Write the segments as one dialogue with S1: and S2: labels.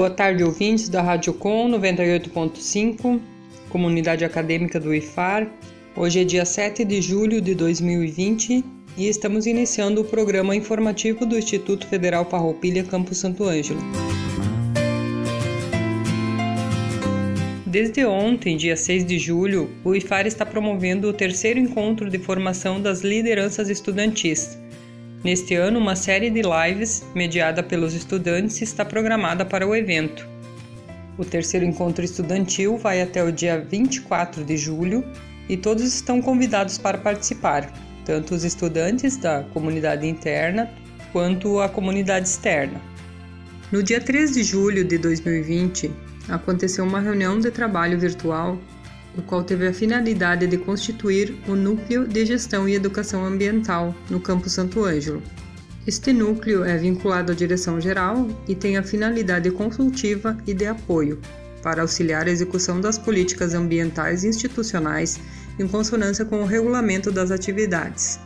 S1: Boa tarde, ouvintes da Rádio Com 98.5, comunidade acadêmica do IFAR. Hoje é dia 7 de julho de 2020 e estamos iniciando o programa informativo do Instituto Federal Farroupilha Campo Santo Ângelo. Desde ontem, dia 6 de julho, o IFAR está promovendo o terceiro encontro de formação das lideranças estudantis Neste ano, uma série de lives, mediada pelos estudantes, está programada para o evento. O terceiro encontro estudantil vai até o dia 24 de julho e todos estão convidados para participar, tanto os estudantes da comunidade interna quanto a comunidade externa. No dia 3 de julho de 2020, aconteceu uma reunião de trabalho virtual o qual teve a finalidade de constituir o Núcleo de Gestão e Educação Ambiental no Campo Santo Ângelo. Este núcleo é vinculado à direção-geral e tem a finalidade consultiva e de apoio para auxiliar a execução das políticas ambientais institucionais em consonância com o regulamento das atividades,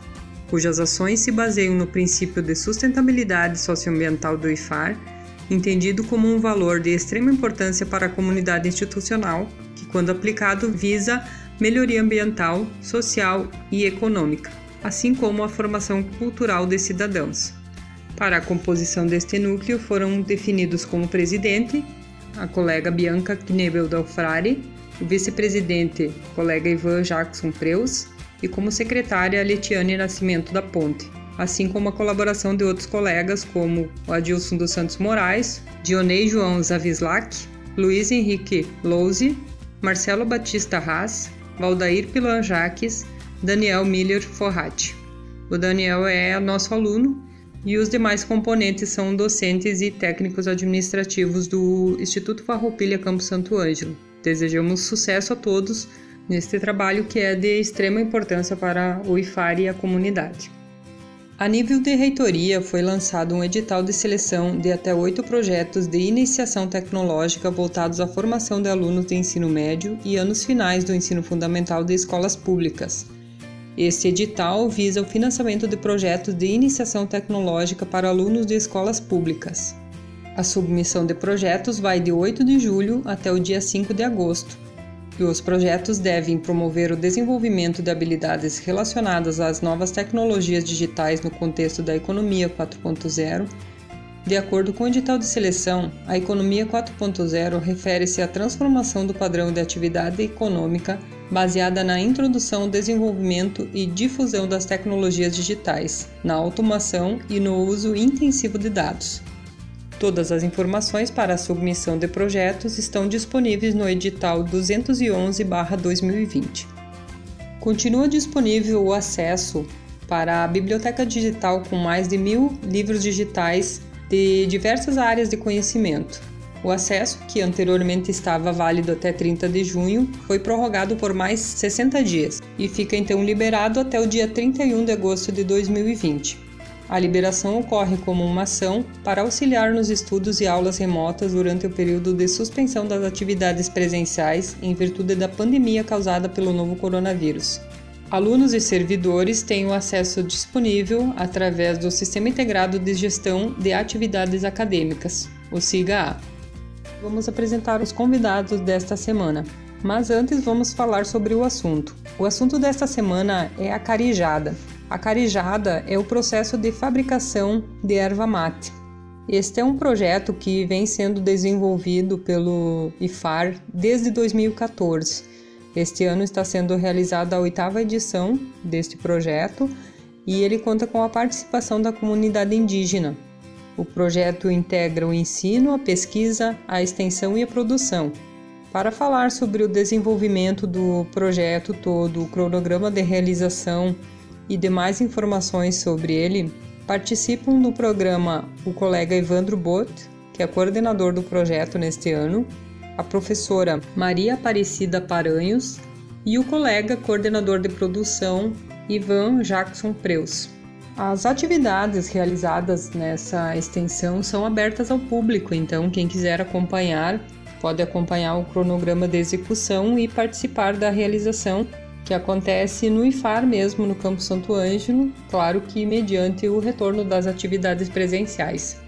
S1: cujas ações se baseiam no princípio de sustentabilidade socioambiental do IFAR, entendido como um valor de extrema importância para a comunidade institucional quando aplicado, visa melhoria ambiental, social e econômica, assim como a formação cultural de cidadãos. Para a composição deste núcleo foram definidos como presidente a colega Bianca Knebel Dalfrari, o vice-presidente, colega Ivan Jackson Preus, e como secretária Letiane Nascimento da Ponte, assim como a colaboração de outros colegas como o Adilson dos Santos Moraes, Dionei João Zavislak, Luiz Henrique Louze Marcelo Batista Haas, Valdair Pilan Jaques, Daniel Miller Forratti. O Daniel é nosso aluno e os demais componentes são docentes e técnicos administrativos do Instituto Farroupilha Campo Santo Ângelo. Desejamos sucesso a todos neste trabalho que é de extrema importância para o IFAR e a comunidade. A nível de reitoria, foi lançado um edital de seleção de até oito projetos de iniciação tecnológica voltados à formação de alunos de ensino médio e anos finais do ensino fundamental de escolas públicas. Este edital visa o financiamento de projetos de iniciação tecnológica para alunos de escolas públicas. A submissão de projetos vai de 8 de julho até o dia 5 de agosto e os projetos devem promover o desenvolvimento de habilidades relacionadas às novas tecnologias digitais no contexto da economia 4.0. De acordo com o edital de seleção, a economia 4.0 refere-se à transformação do padrão de atividade econômica baseada na introdução, desenvolvimento e difusão das tecnologias digitais, na automação e no uso intensivo de dados. Todas as informações para a submissão de projetos estão disponíveis no edital 211/2020. Continua disponível o acesso para a biblioteca digital com mais de mil livros digitais de diversas áreas de conhecimento. O acesso, que anteriormente estava válido até 30 de junho, foi prorrogado por mais 60 dias e fica então liberado até o dia 31 de agosto de 2020. A liberação ocorre como uma ação para auxiliar nos estudos e aulas remotas durante o período de suspensão das atividades presenciais em virtude da pandemia causada pelo novo coronavírus. Alunos e servidores têm o acesso disponível através do Sistema Integrado de Gestão de Atividades Acadêmicas, o SIGA-A. Vamos apresentar os convidados desta semana. Mas antes vamos falar sobre o assunto. O assunto desta semana é a carijada, a carijada é o processo de fabricação de erva mate. Este é um projeto que vem sendo desenvolvido pelo IFAR desde 2014. Este ano está sendo realizada a oitava edição deste projeto e ele conta com a participação da comunidade indígena. O projeto integra o ensino, a pesquisa, a extensão e a produção. Para falar sobre o desenvolvimento do projeto todo, o cronograma de realização e demais informações sobre ele, Participam do programa o colega Evandro Bot, que é coordenador do projeto neste ano, a professora Maria Aparecida Paranhos e o colega coordenador de produção Ivan Jackson Preus. As atividades realizadas nessa extensão são abertas ao público, então quem quiser acompanhar pode acompanhar o cronograma de execução e participar da realização que acontece no IFAR mesmo, no Campo Santo Ângelo, claro que mediante o retorno das atividades presenciais.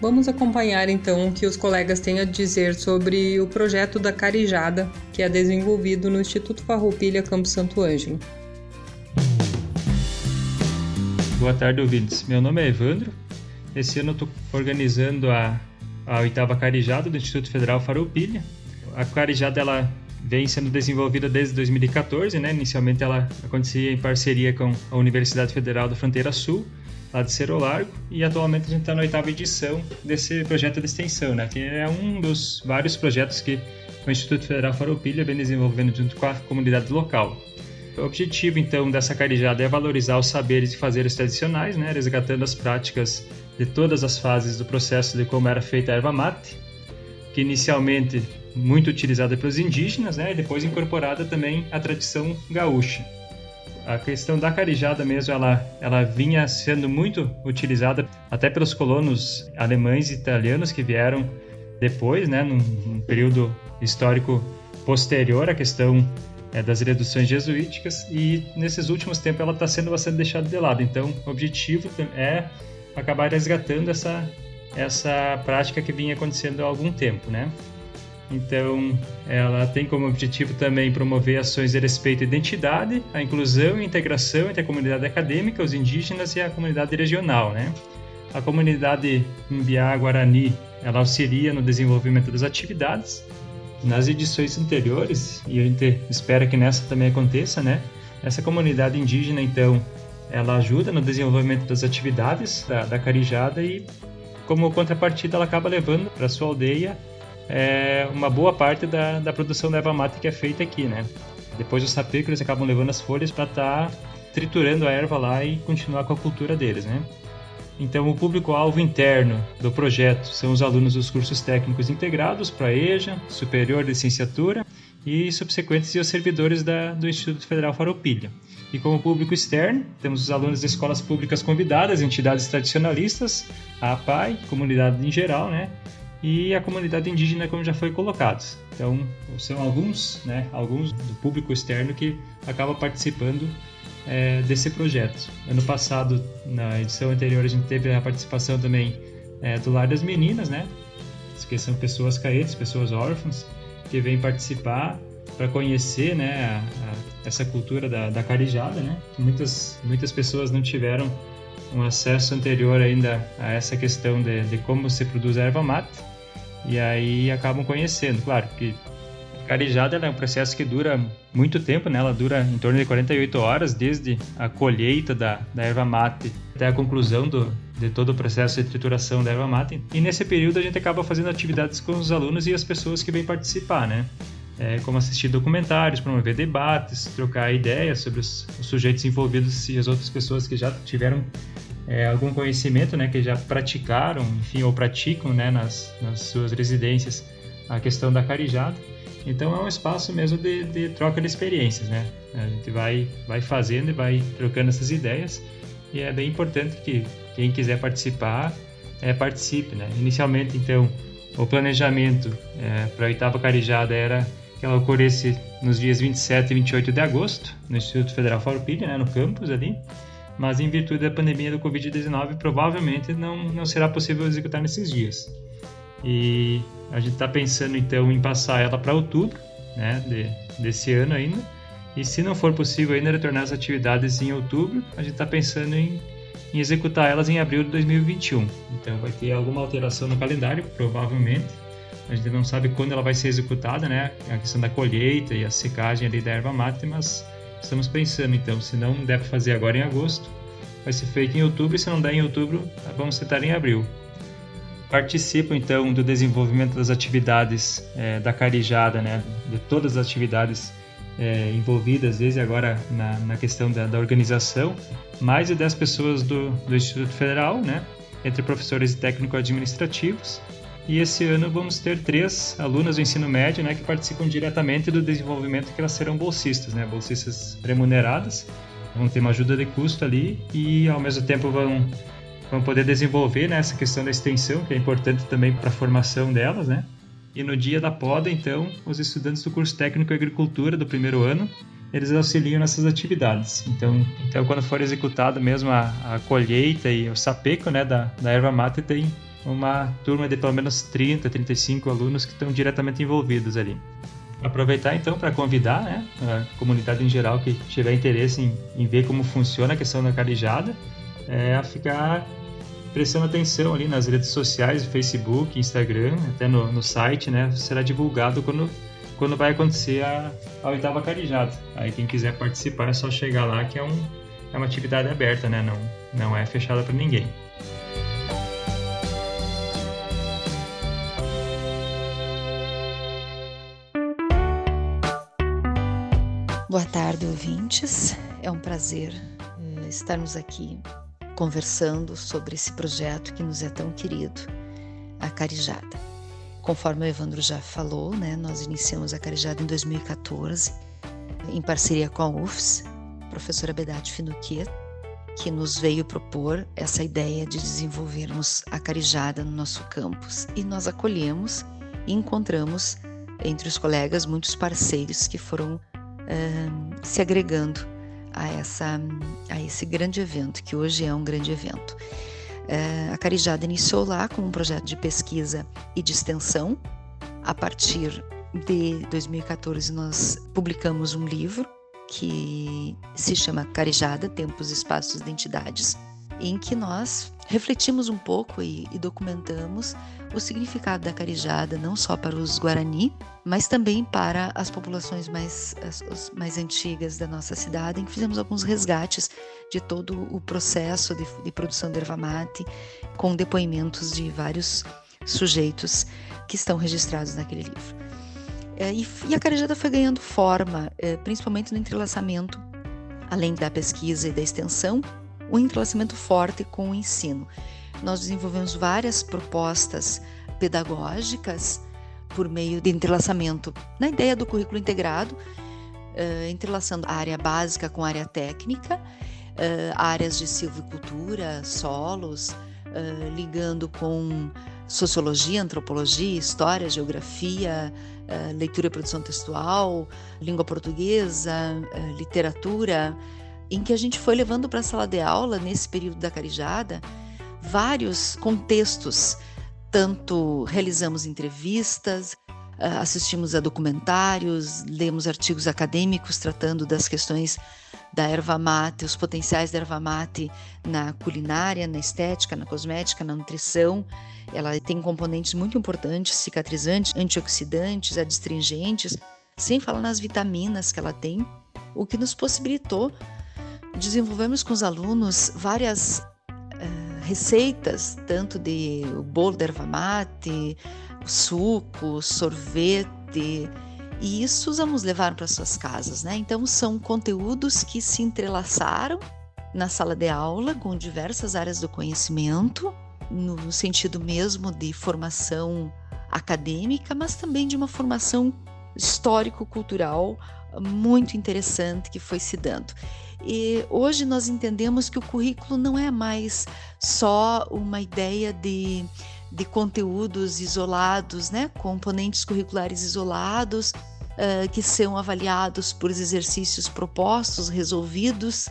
S1: Vamos acompanhar então o que os colegas têm a dizer sobre o projeto da Carijada, que é desenvolvido no Instituto Farroupilha Campo Santo Ângelo.
S2: Boa tarde, ouvintes. Meu nome é Evandro. Esse ano estou organizando a, a oitava Carijada do Instituto Federal Farroupilha. A Carijada ela vem sendo desenvolvida desde 2014, né? Inicialmente ela acontecia em parceria com a Universidade Federal da Fronteira Sul, lá de Cerro Largo, e atualmente a gente está na oitava edição desse projeto de extensão, né? Que é um dos vários projetos que o Instituto Federal Farroupilha vem desenvolvendo junto com a comunidade local. O objetivo, então, dessa carijada é valorizar os saberes e fazeres tradicionais, né? resgatando as práticas de todas as fases do processo de como era feita a erva mate, que inicialmente muito utilizada pelos indígenas, né, e depois incorporada também à tradição gaúcha. A questão da carijada mesmo, ela, ela vinha sendo muito utilizada até pelos colonos alemães e italianos que vieram depois, né, num, num período histórico posterior à questão é, das reduções jesuíticas e nesses últimos tempos ela está sendo bastante deixada de lado. Então, o objetivo é acabar resgatando essa essa prática que vinha acontecendo há algum tempo, né? Então, ela tem como objetivo também promover ações de respeito à identidade, a inclusão e integração entre a comunidade acadêmica, os indígenas e a comunidade regional, né? A comunidade Mbiá Guarani, ela auxilia no desenvolvimento das atividades. Nas edições anteriores, e a gente espera que nessa também aconteça, né? Essa comunidade indígena, então, ela ajuda no desenvolvimento das atividades da, da carijada e, como contrapartida, ela acaba levando para sua aldeia é, uma boa parte da, da produção da erva mate que é feita aqui, né? Depois os sapecos eles acabam levando as folhas para estar tá triturando a erva lá e continuar com a cultura deles, né? Então, o público-alvo interno do projeto são os alunos dos cursos técnicos integrados para EJA, superior licenciatura e subsequentes e os servidores da, do Instituto Federal Farroupilha. E como público externo, temos os alunos de escolas públicas convidadas, entidades tradicionalistas, a APAI, comunidade em geral, né? E a comunidade indígena, como já foi colocado. Então, são alguns, né, alguns do público externo que acaba participando é, desse projeto. Ano passado, na edição anterior, a gente teve a participação também é, do Lar das Meninas, né, que são pessoas carentes, pessoas órfãs, que vêm participar para conhecer, né, a, a, essa cultura da, da carijada, né, que muitas, muitas pessoas não tiveram um acesso anterior ainda a essa questão de, de como se produz erva mate e aí acabam conhecendo. Claro que carijada é um processo que dura muito tempo, né? ela dura em torno de 48 horas, desde a colheita da, da erva mate até a conclusão do, de todo o processo de trituração da erva mate. E nesse período a gente acaba fazendo atividades com os alunos e as pessoas que vêm participar, né? É, como assistir documentários, promover debates, trocar ideias sobre os, os sujeitos envolvidos e as outras pessoas que já tiveram é, algum conhecimento, né, que já praticaram, enfim, ou praticam, né, nas, nas suas residências a questão da carijada. Então é um espaço mesmo de, de, troca de experiências, né? A gente vai, vai fazendo e vai trocando essas ideias e é bem importante que quem quiser participar é, participe, né? Inicialmente, então, o planejamento é, para a oitava carijada era que ela ocorresse nos dias 27 e 28 de agosto no Instituto Federal Farroupilha, né, no campus ali mas em virtude da pandemia do Covid-19, provavelmente não, não será possível executar nesses dias. E a gente está pensando então em passar ela para outubro né, de, desse ano ainda. E se não for possível ainda retornar as atividades em outubro, a gente está pensando em, em executar elas em abril de 2021. Então vai ter alguma alteração no calendário, provavelmente. A gente não sabe quando ela vai ser executada, né? A questão da colheita e a secagem ali da erva mate, mas Estamos pensando então, se não der para fazer agora em agosto, vai ser feito em outubro e se não der em outubro, vamos tentar em abril. Participo então do desenvolvimento das atividades é, da Carijada, né, de todas as atividades é, envolvidas desde agora na, na questão da, da, organização. mais de 10 pessoas do, do Instituto Federal, né? entre professores e técnico-administrativos. E esse ano vamos ter três alunas do ensino médio né, que participam diretamente do desenvolvimento que elas serão bolsistas, né, bolsistas remuneradas. Vão ter uma ajuda de custo ali e ao mesmo tempo vão, vão poder desenvolver né, essa questão da extensão, que é importante também para a formação delas. Né? E no dia da poda, então, os estudantes do curso técnico em agricultura do primeiro ano eles auxiliam nessas atividades. Então, então quando for executada mesmo a, a colheita e o sapeco né, da, da erva mate, tem uma turma de pelo menos 30, 35 alunos que estão diretamente envolvidos ali. Aproveitar então para convidar né, a comunidade em geral que tiver interesse em, em ver como funciona a questão da carijada, é, a ficar prestando atenção ali nas redes sociais, Facebook, Instagram, até no, no site, né? Será divulgado quando quando vai acontecer a, a oitava carijada. Aí quem quiser participar é só chegar lá que é, um, é uma atividade aberta, né? Não, não é fechada para ninguém.
S3: Ouvintes. É um prazer eh, estarmos aqui conversando sobre esse projeto que nos é tão querido, a Carijada. Conforme o Evandro já falou, né, nós iniciamos a Carijada em 2014, em parceria com a UFS, professora Bedate Finuquier, que nos veio propor essa ideia de desenvolvermos a Carijada no nosso campus. E nós acolhemos e encontramos entre os colegas muitos parceiros que foram uh, se agregando a, essa, a esse grande evento, que hoje é um grande evento. É, a Carijada iniciou lá com um projeto de pesquisa e de extensão. A partir de 2014, nós publicamos um livro que se chama Carijada Tempos, Espaços, Identidades, em que nós refletimos um pouco e, e, documentamos o significado da carijada não só para os Guarani, mas também para as populações mais, as, mais antigas da nossa cidade, em que fizemos alguns resgates de todo o processo de, de produção de erva mate, com depoimentos de vários sujeitos que estão registrados naquele livro. É, e, e, a carijada foi ganhando forma, é, principalmente no entrelaçamento, além da pesquisa e da extensão, um entrelaçamento forte com o ensino. Nós desenvolvemos várias propostas pedagógicas por meio de entrelaçamento na ideia do currículo integrado, uh, entrelaçando a área básica com a área técnica, uh, áreas de silvicultura, solos, uh, ligando com sociologia, antropologia, história, geografia, leitura e produção textual, língua portuguesa, literatura, em que a gente foi levando para a sala de aula, nesse período da carijada, vários contextos. Tanto realizamos entrevistas, ah, assistimos a documentários, lemos artigos acadêmicos tratando das questões da erva mate, os potenciais da erva mate na culinária, na estética, na cosmética, na nutrição. Ela tem componentes muito importantes, cicatrizantes, antioxidantes, adstringentes, sem falar nas vitaminas que ela tem, o que nos possibilitou desenvolvemos com os alunos várias receitas, tanto de bolo de erva mate, suco, sorvete, e isso vamos levar para suas casas, né? Então são conteúdos que se entrelaçaram na sala de aula com diversas áreas do conhecimento, no sentido mesmo de formação acadêmica, mas também de uma formação histórico-cultural muito interessante que foi se dando. E hoje nós entendemos que o currículo não é mais só uma ideia de, de conteúdos isolados, né? componentes curriculares isolados, uh, que são avaliados por exercícios propostos, resolvidos,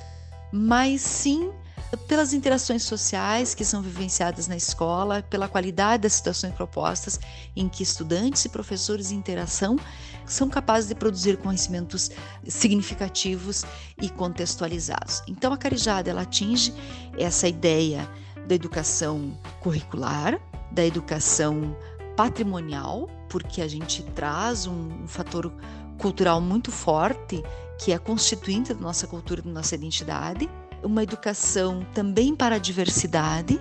S3: mas sim pelas interações sociais que são vivenciadas na escola, pela qualidade das situações propostas, em que estudantes e professores em interação são capazes de produzir conhecimentos significativos e contextualizados. Então, a Carijada ela atinge essa ideia da educação curricular, da educação patrimonial, porque a gente traz um, fator cultural muito forte que é constituinte da nossa cultura, da nossa identidade, uma educação também para a diversidade,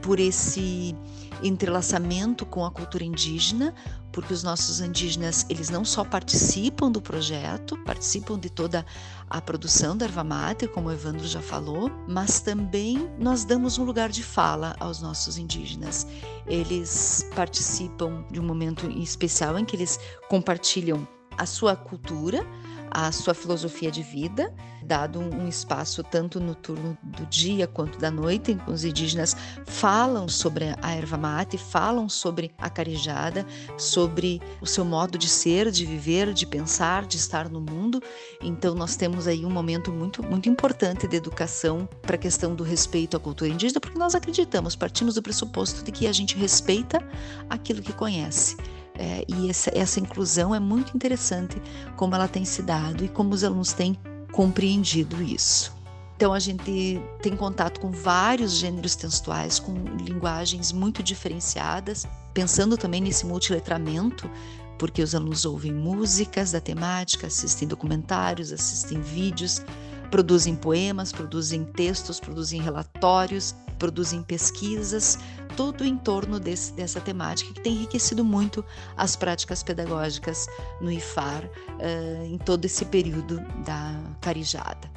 S3: por esse entrelaçamento com a cultura indígena, porque os nossos indígenas, eles não só participam do projeto, participam de toda a produção da erva mate, como o Evandro já falou, mas também nós damos um lugar de fala aos nossos indígenas. Eles participam de um momento especial em que eles compartilham a sua cultura, a sua filosofia de vida, dado um espaço tanto no turno do dia quanto da noite, em que os indígenas falam sobre a erva mate, falam sobre a carijada, sobre o seu modo de ser, de viver, de pensar, de estar no mundo. Então nós temos aí um momento muito muito importante de educação para a questão do respeito à cultura indígena, porque nós acreditamos, partimos do pressuposto de que a gente respeita aquilo que conhece. É, e essa, essa inclusão é muito interessante, como ela tem se dado e como os alunos têm compreendido isso. Então a gente tem contato com vários gêneros textuais, com linguagens muito diferenciadas, pensando também nesse multiletramento, porque os alunos ouvem músicas da temática, assistem documentários, assistem vídeos, produzem poemas, produzem textos, produzem relatórios, produzem pesquisas, tudo em torno desse, dessa temática que tem enriquecido muito as práticas pedagógicas no IFAR uh, em todo esse período da carijada.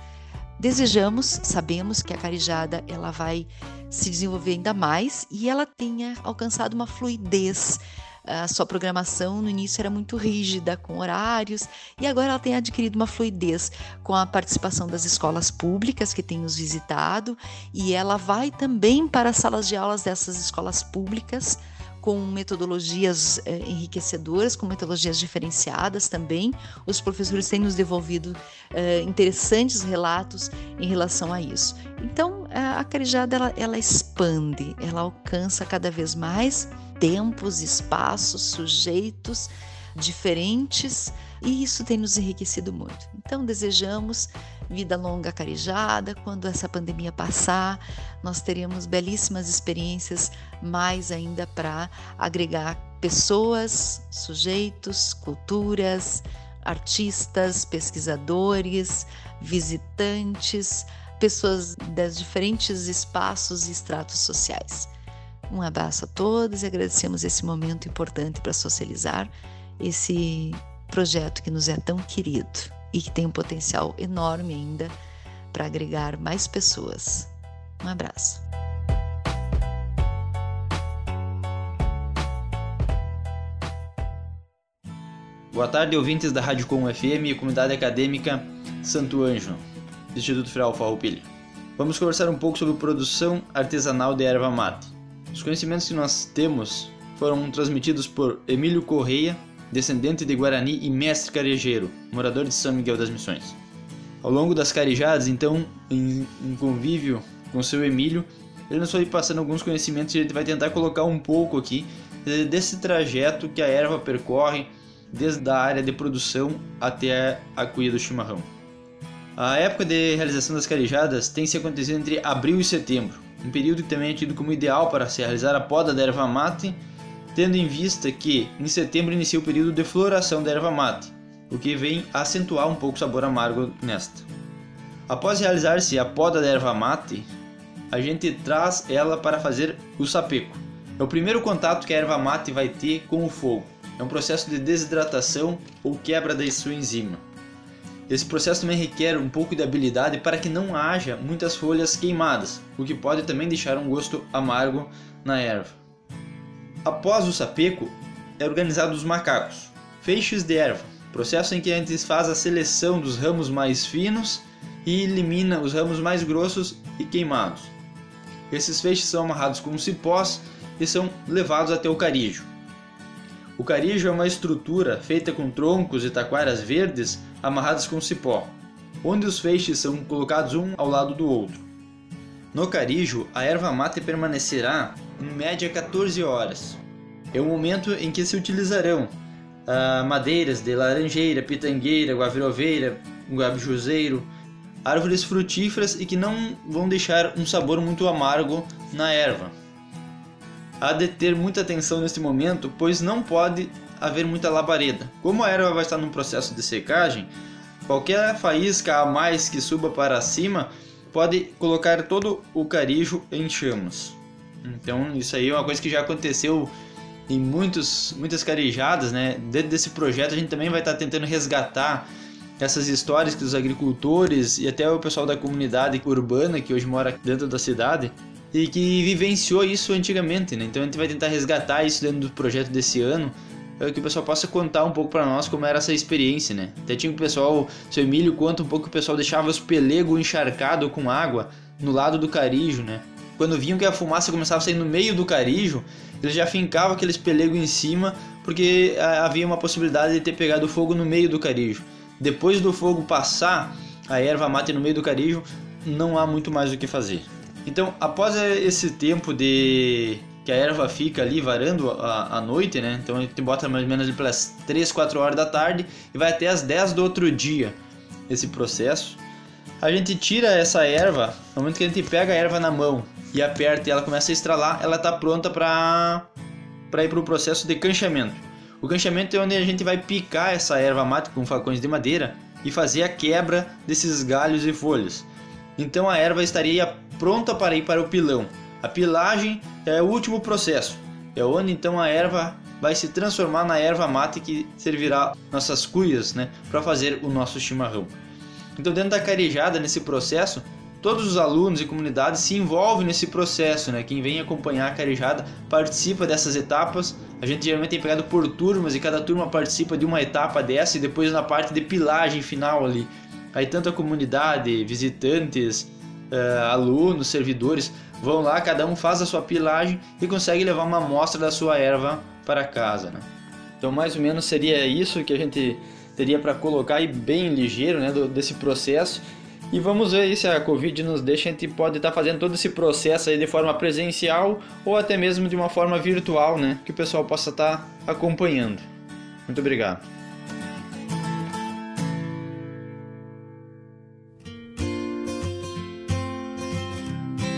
S3: Desejamos, sabemos que a carijada ela vai se desenvolver ainda mais e ela tenha alcançado uma fluidez a sua programação no início era muito rígida, com horários, e agora ela tem adquirido uma fluidez com a participação das escolas públicas que tem nos visitado, e ela vai também para as salas de aulas dessas escolas públicas com metodologias eh, enriquecedoras, com metodologias diferenciadas também. Os professores têm nos devolvido eh, interessantes relatos em relação a isso. Então, a Carijada ela, ela expande, ela alcança cada vez mais tempos, espaços, sujeitos diferentes e isso tem nos enriquecido muito. Então, desejamos vida longa carijada. Quando essa pandemia passar, nós teremos belíssimas experiências, mais ainda para agregar pessoas, sujeitos, culturas, artistas, pesquisadores, visitantes, pessoas dos diferentes espaços e estratos sociais. Um abraço a todos e agradecemos esse momento importante para socializar esse projeto que nos é tão querido e que tem um potencial enorme ainda para agregar mais pessoas. Um abraço.
S4: Boa tarde, ouvintes da Rádio Com FM e comunidade acadêmica Santo Ângelo, Instituto Federal Farroupilha. Vamos conversar um pouco sobre produção artesanal de erva mate. Os conhecimentos que nós temos foram transmitidos por Emílio Correia, descendente de Guarani e mestre carejeiro, morador de São Miguel das Missões. Ao longo das carejadas, então, em, em convívio com seu Emílio, ele nos foi passando alguns conhecimentos e a gente vai tentar colocar um pouco aqui desse trajeto que a erva percorre desde a área de produção até a cuia do chimarrão. A época de realização das carejadas tem se acontecido entre abril e setembro, um período que também é tido como ideal para se realizar a poda da erva mate, tendo em vista que em setembro inicia o período de floração da erva mate, o que vem acentuar um pouco o sabor amargo nesta. Após realizar-se a poda da erva mate, a gente traz ela para fazer o sapeco. É o primeiro contato que a erva mate vai ter com o fogo. É um processo de desidratação ou quebra da sua enzima. Esse processo também requer um pouco de habilidade para que não haja muitas folhas queimadas, o que pode também deixar um gosto amargo na erva. Após o sapeco, é organizado os macacos, feixes de erva, processo em que a gente faz a seleção dos ramos mais finos e elimina os ramos mais grossos e queimados. Esses feixes são amarrados com cipós e são levados até o carijo. O carijo é uma estrutura feita com troncos e taquaras verdes amarradas com cipó, onde os feixes são colocados um ao lado do outro. No carijo, a erva mate permanecerá em média 14 horas. É o momento em que se utilizarão ah, madeiras de laranjeira, pitangueira, guaviroveira, guabijuzeiro, árvores frutíferas e que não vão deixar um sabor muito amargo na erva há de ter muita atenção nesse momento, pois não pode haver muita labareda. Como a erva vai estar num processo de secagem, qualquer faísca a mais que suba para cima pode colocar todo o carijo em chamas. Então isso aí é uma coisa que já aconteceu em muitos, muitas carijadas, né? Dentro desse projeto a gente também vai estar tentando resgatar essas histórias que os agricultores e até o pessoal da comunidade urbana que hoje mora dentro da cidade e que vivenciou isso antigamente, né? Então a gente vai tentar resgatar isso dentro do projeto desse ano, para que o pessoal possa contar um pouco para nós como era essa experiência, né? Até tinha o pessoal, seu Emílio conta um pouco que o pessoal deixava os pelegos encharcados com água no lado do carijo, né? Quando viam que a fumaça começava a sair no meio do carijo, eles já fincavam aqueles pelegos em cima, porque ah, havia uma possibilidade de ter pegado fogo no meio do carijo. Depois do fogo passar, a erva mate no meio do carijo, não há muito mais o que fazer. Então, após esse tempo de que a erva fica ali varando a, a noite, né? Então a gente bota mais ou menos pelas 3, 4 horas da tarde e vai até as 10 do outro dia esse processo. A gente tira essa erva, no momento que a gente pega a erva na mão e aperta e ela começa a estralar, ela está pronta para ir para o processo de canchamento. O canchamento é onde a gente vai picar essa erva mate com facões de madeira e fazer a quebra desses galhos e folhas. Então a erva estaria pronta para ir para o pilão. A pilagem é o último processo, é onde então a erva vai se transformar na erva mate que servirá nossas cuias né, para fazer o nosso chimarrão. Então dentro da carejada, nesse processo, todos os alunos e comunidades se envolvem nesse processo, né? Quem vem acompanhar a carejada participa dessas etapas. A gente geralmente tem pegado por turmas e cada turma participa de uma etapa dessa e depois na parte de pilagem final ali. Aí tanto a comunidade, visitantes, uh, alunos, servidores vão lá, cada um faz a sua pilagem e consegue levar uma amostra da sua erva para casa, né? Então mais ou menos seria isso que a gente teria para colocar aí bem ligeiro, né, do, desse processo. E vamos ver se a Covid nos deixa, a gente pode estar tá fazendo todo esse processo aí de forma presencial ou até mesmo de uma forma virtual, né? Que o pessoal possa estar tá acompanhando. Muito obrigado.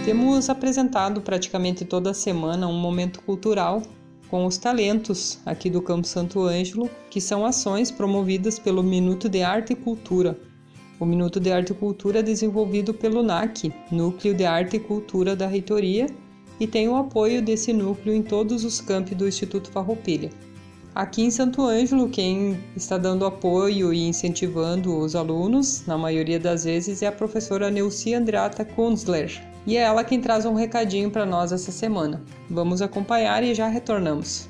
S1: Temos apresentado praticamente toda semana um momento cultural com os talentos aqui do Campo Santo Ângelo, que são ações promovidas pelo Minuto de Arte e Cultura, o Minuto de Arte e Cultura é desenvolvido pelo NAC, Núcleo de Arte e Cultura da Reitoria, e tem o apoio desse núcleo em todos os campi do Instituto Farroupilha. Aqui em Santo Ângelo, quem está dando apoio e incentivando os alunos, na maioria das vezes, é a professora Neuci Andrata Kunzler. E é ela quem traz um recadinho para nós essa semana. Vamos acompanhar e já retornamos.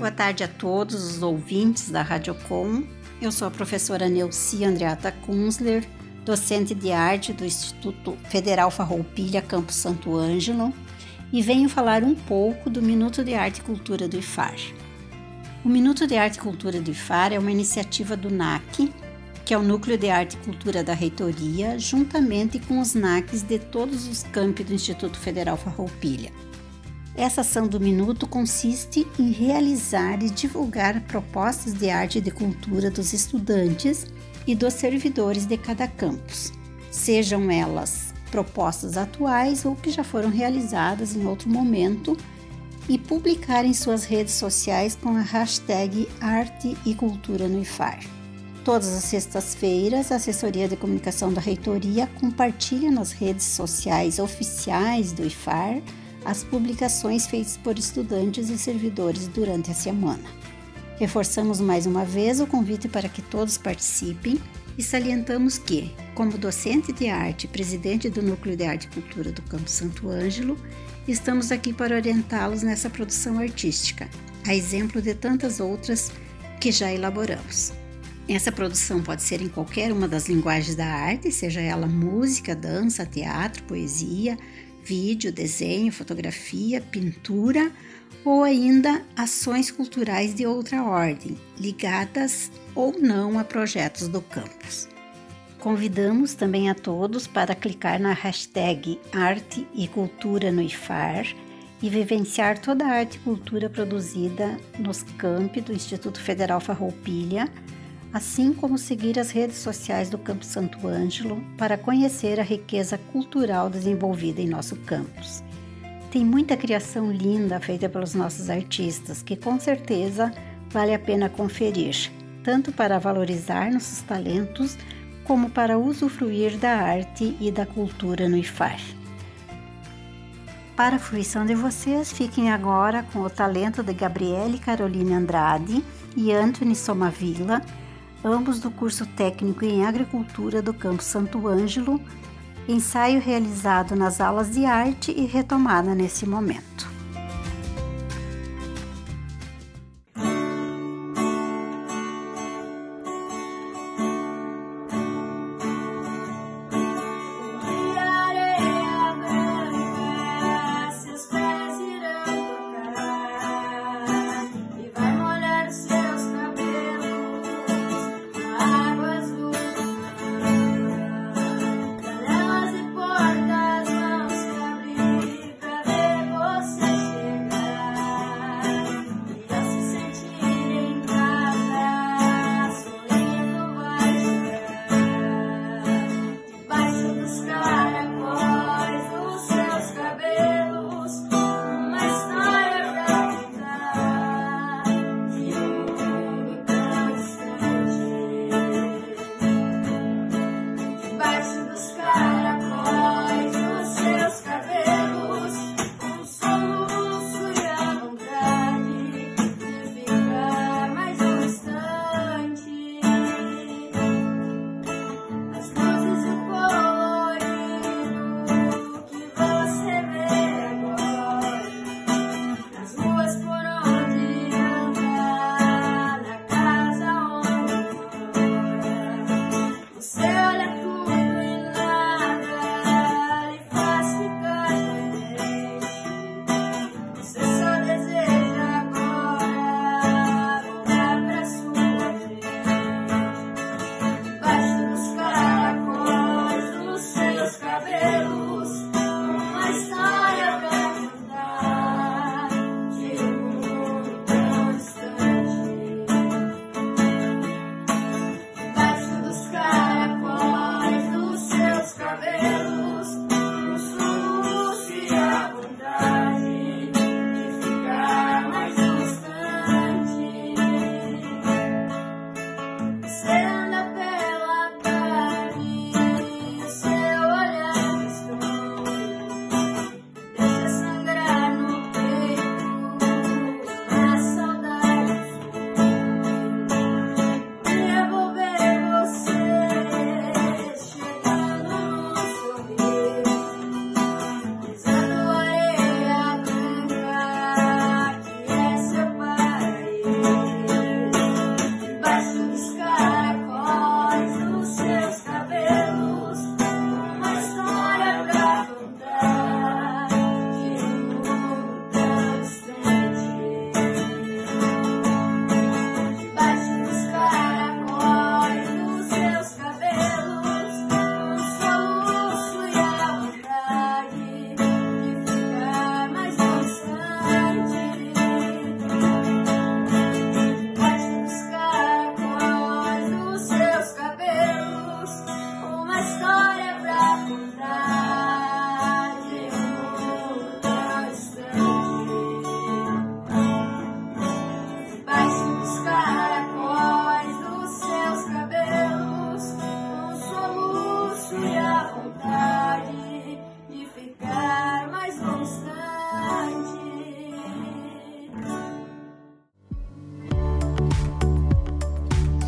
S5: Boa tarde a todos os ouvintes da Rádio Com. Eu sou a professora Neuci Andreata Kunzler, docente de arte do Instituto Federal Farroupilha, Campo Santo Ângelo, e venho falar um pouco do Minuto de Arte e Cultura do IFAR. O Minuto de Arte e Cultura do IFAR é uma iniciativa do NAC, que é o Núcleo de Arte e Cultura da Reitoria, juntamente com os NACs de todos os campi do Instituto Federal Farroupilha. Essa ação do Minuto consiste em realizar e divulgar propostas de arte e de cultura dos estudantes e dos servidores de cada campus, sejam elas propostas atuais ou que já foram realizadas em outro momento, e publicar em suas redes sociais com a hashtag Arte e Cultura no IFAR. Todas as sextas-feiras, a Assessoria de Comunicação da Reitoria compartilha nas redes sociais oficiais do IFAR as publicações feitas por estudantes e servidores durante a semana. Reforçamos mais uma vez o convite para que todos participem e salientamos que, como docente de arte e presidente do Núcleo de Arte e Cultura do Campo Santo Ângelo, estamos aqui para orientá-los nessa produção artística, a exemplo de tantas outras que já elaboramos. Essa produção pode ser em qualquer uma das linguagens da arte, seja ela música, dança, teatro, poesia, vídeo, desenho, fotografia, pintura ou ainda ações culturais de outra ordem, ligadas ou não a projetos do campus. Convidamos também a todos para clicar na hashtag Arte e Cultura no IFAR e vivenciar toda a arte e cultura produzida nos campi do Instituto Federal Farroupilha assim como seguir as redes sociais do Campo Santo Ângelo para conhecer a riqueza cultural desenvolvida em nosso campus. Tem muita criação linda feita pelos nossos artistas que com certeza vale a pena conferir, tanto para valorizar nossos talentos como para usufruir da arte e da cultura no IFAR.
S6: Para a fruição de vocês, fiquem agora com o talento de Gabriele Caroline Andrade e Anthony Somavilla, ambos do curso técnico em agricultura do Campo Santo Ângelo, ensaio realizado nas aulas de arte e retomada nesse momento.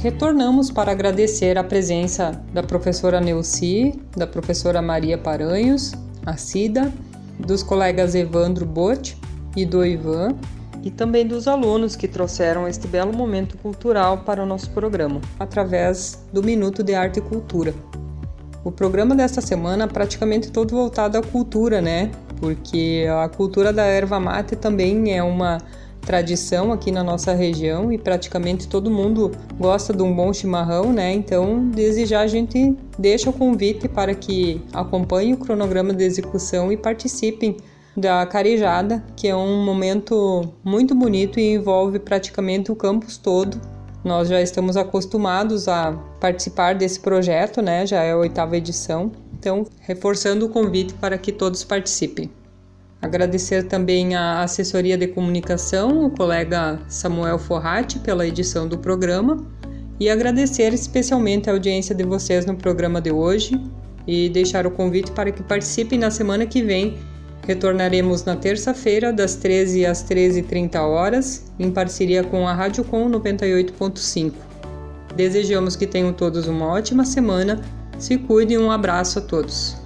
S1: Retornamos para agradecer a presença da professora Neuci, da professora Maria Paranhos, a Cida, dos colegas Evandro Bot e do Ivan, e também dos alunos que trouxeram este belo momento cultural para o nosso programa, através do Minuto de Arte e Cultura. O programa desta semana é praticamente todo voltado à cultura, né? Porque a cultura da erva mate também é uma tradição aqui na nossa região e praticamente todo mundo gosta de um bom chimarrão, né? Então, desde já a gente deixa o convite para que acompanhem o cronograma de execução e participem da Carejada, que é um momento muito bonito e envolve praticamente o campus todo. Nós já estamos acostumados a participar desse projeto, né? Já é a oitava edição. Então, reforçando o convite para que todos participem. Agradecer também à assessoria de comunicação, o colega Samuel Forratti, pela edição do programa. E agradecer especialmente a audiência de vocês no programa de hoje e deixar o convite para que participem na semana que vem Retornaremos na terça-feira, das 13 às 13h30 horas, em parceria com a Rádio Com 98.5. Desejamos que tenham todos uma ótima semana. Se cuidem, um abraço a todos.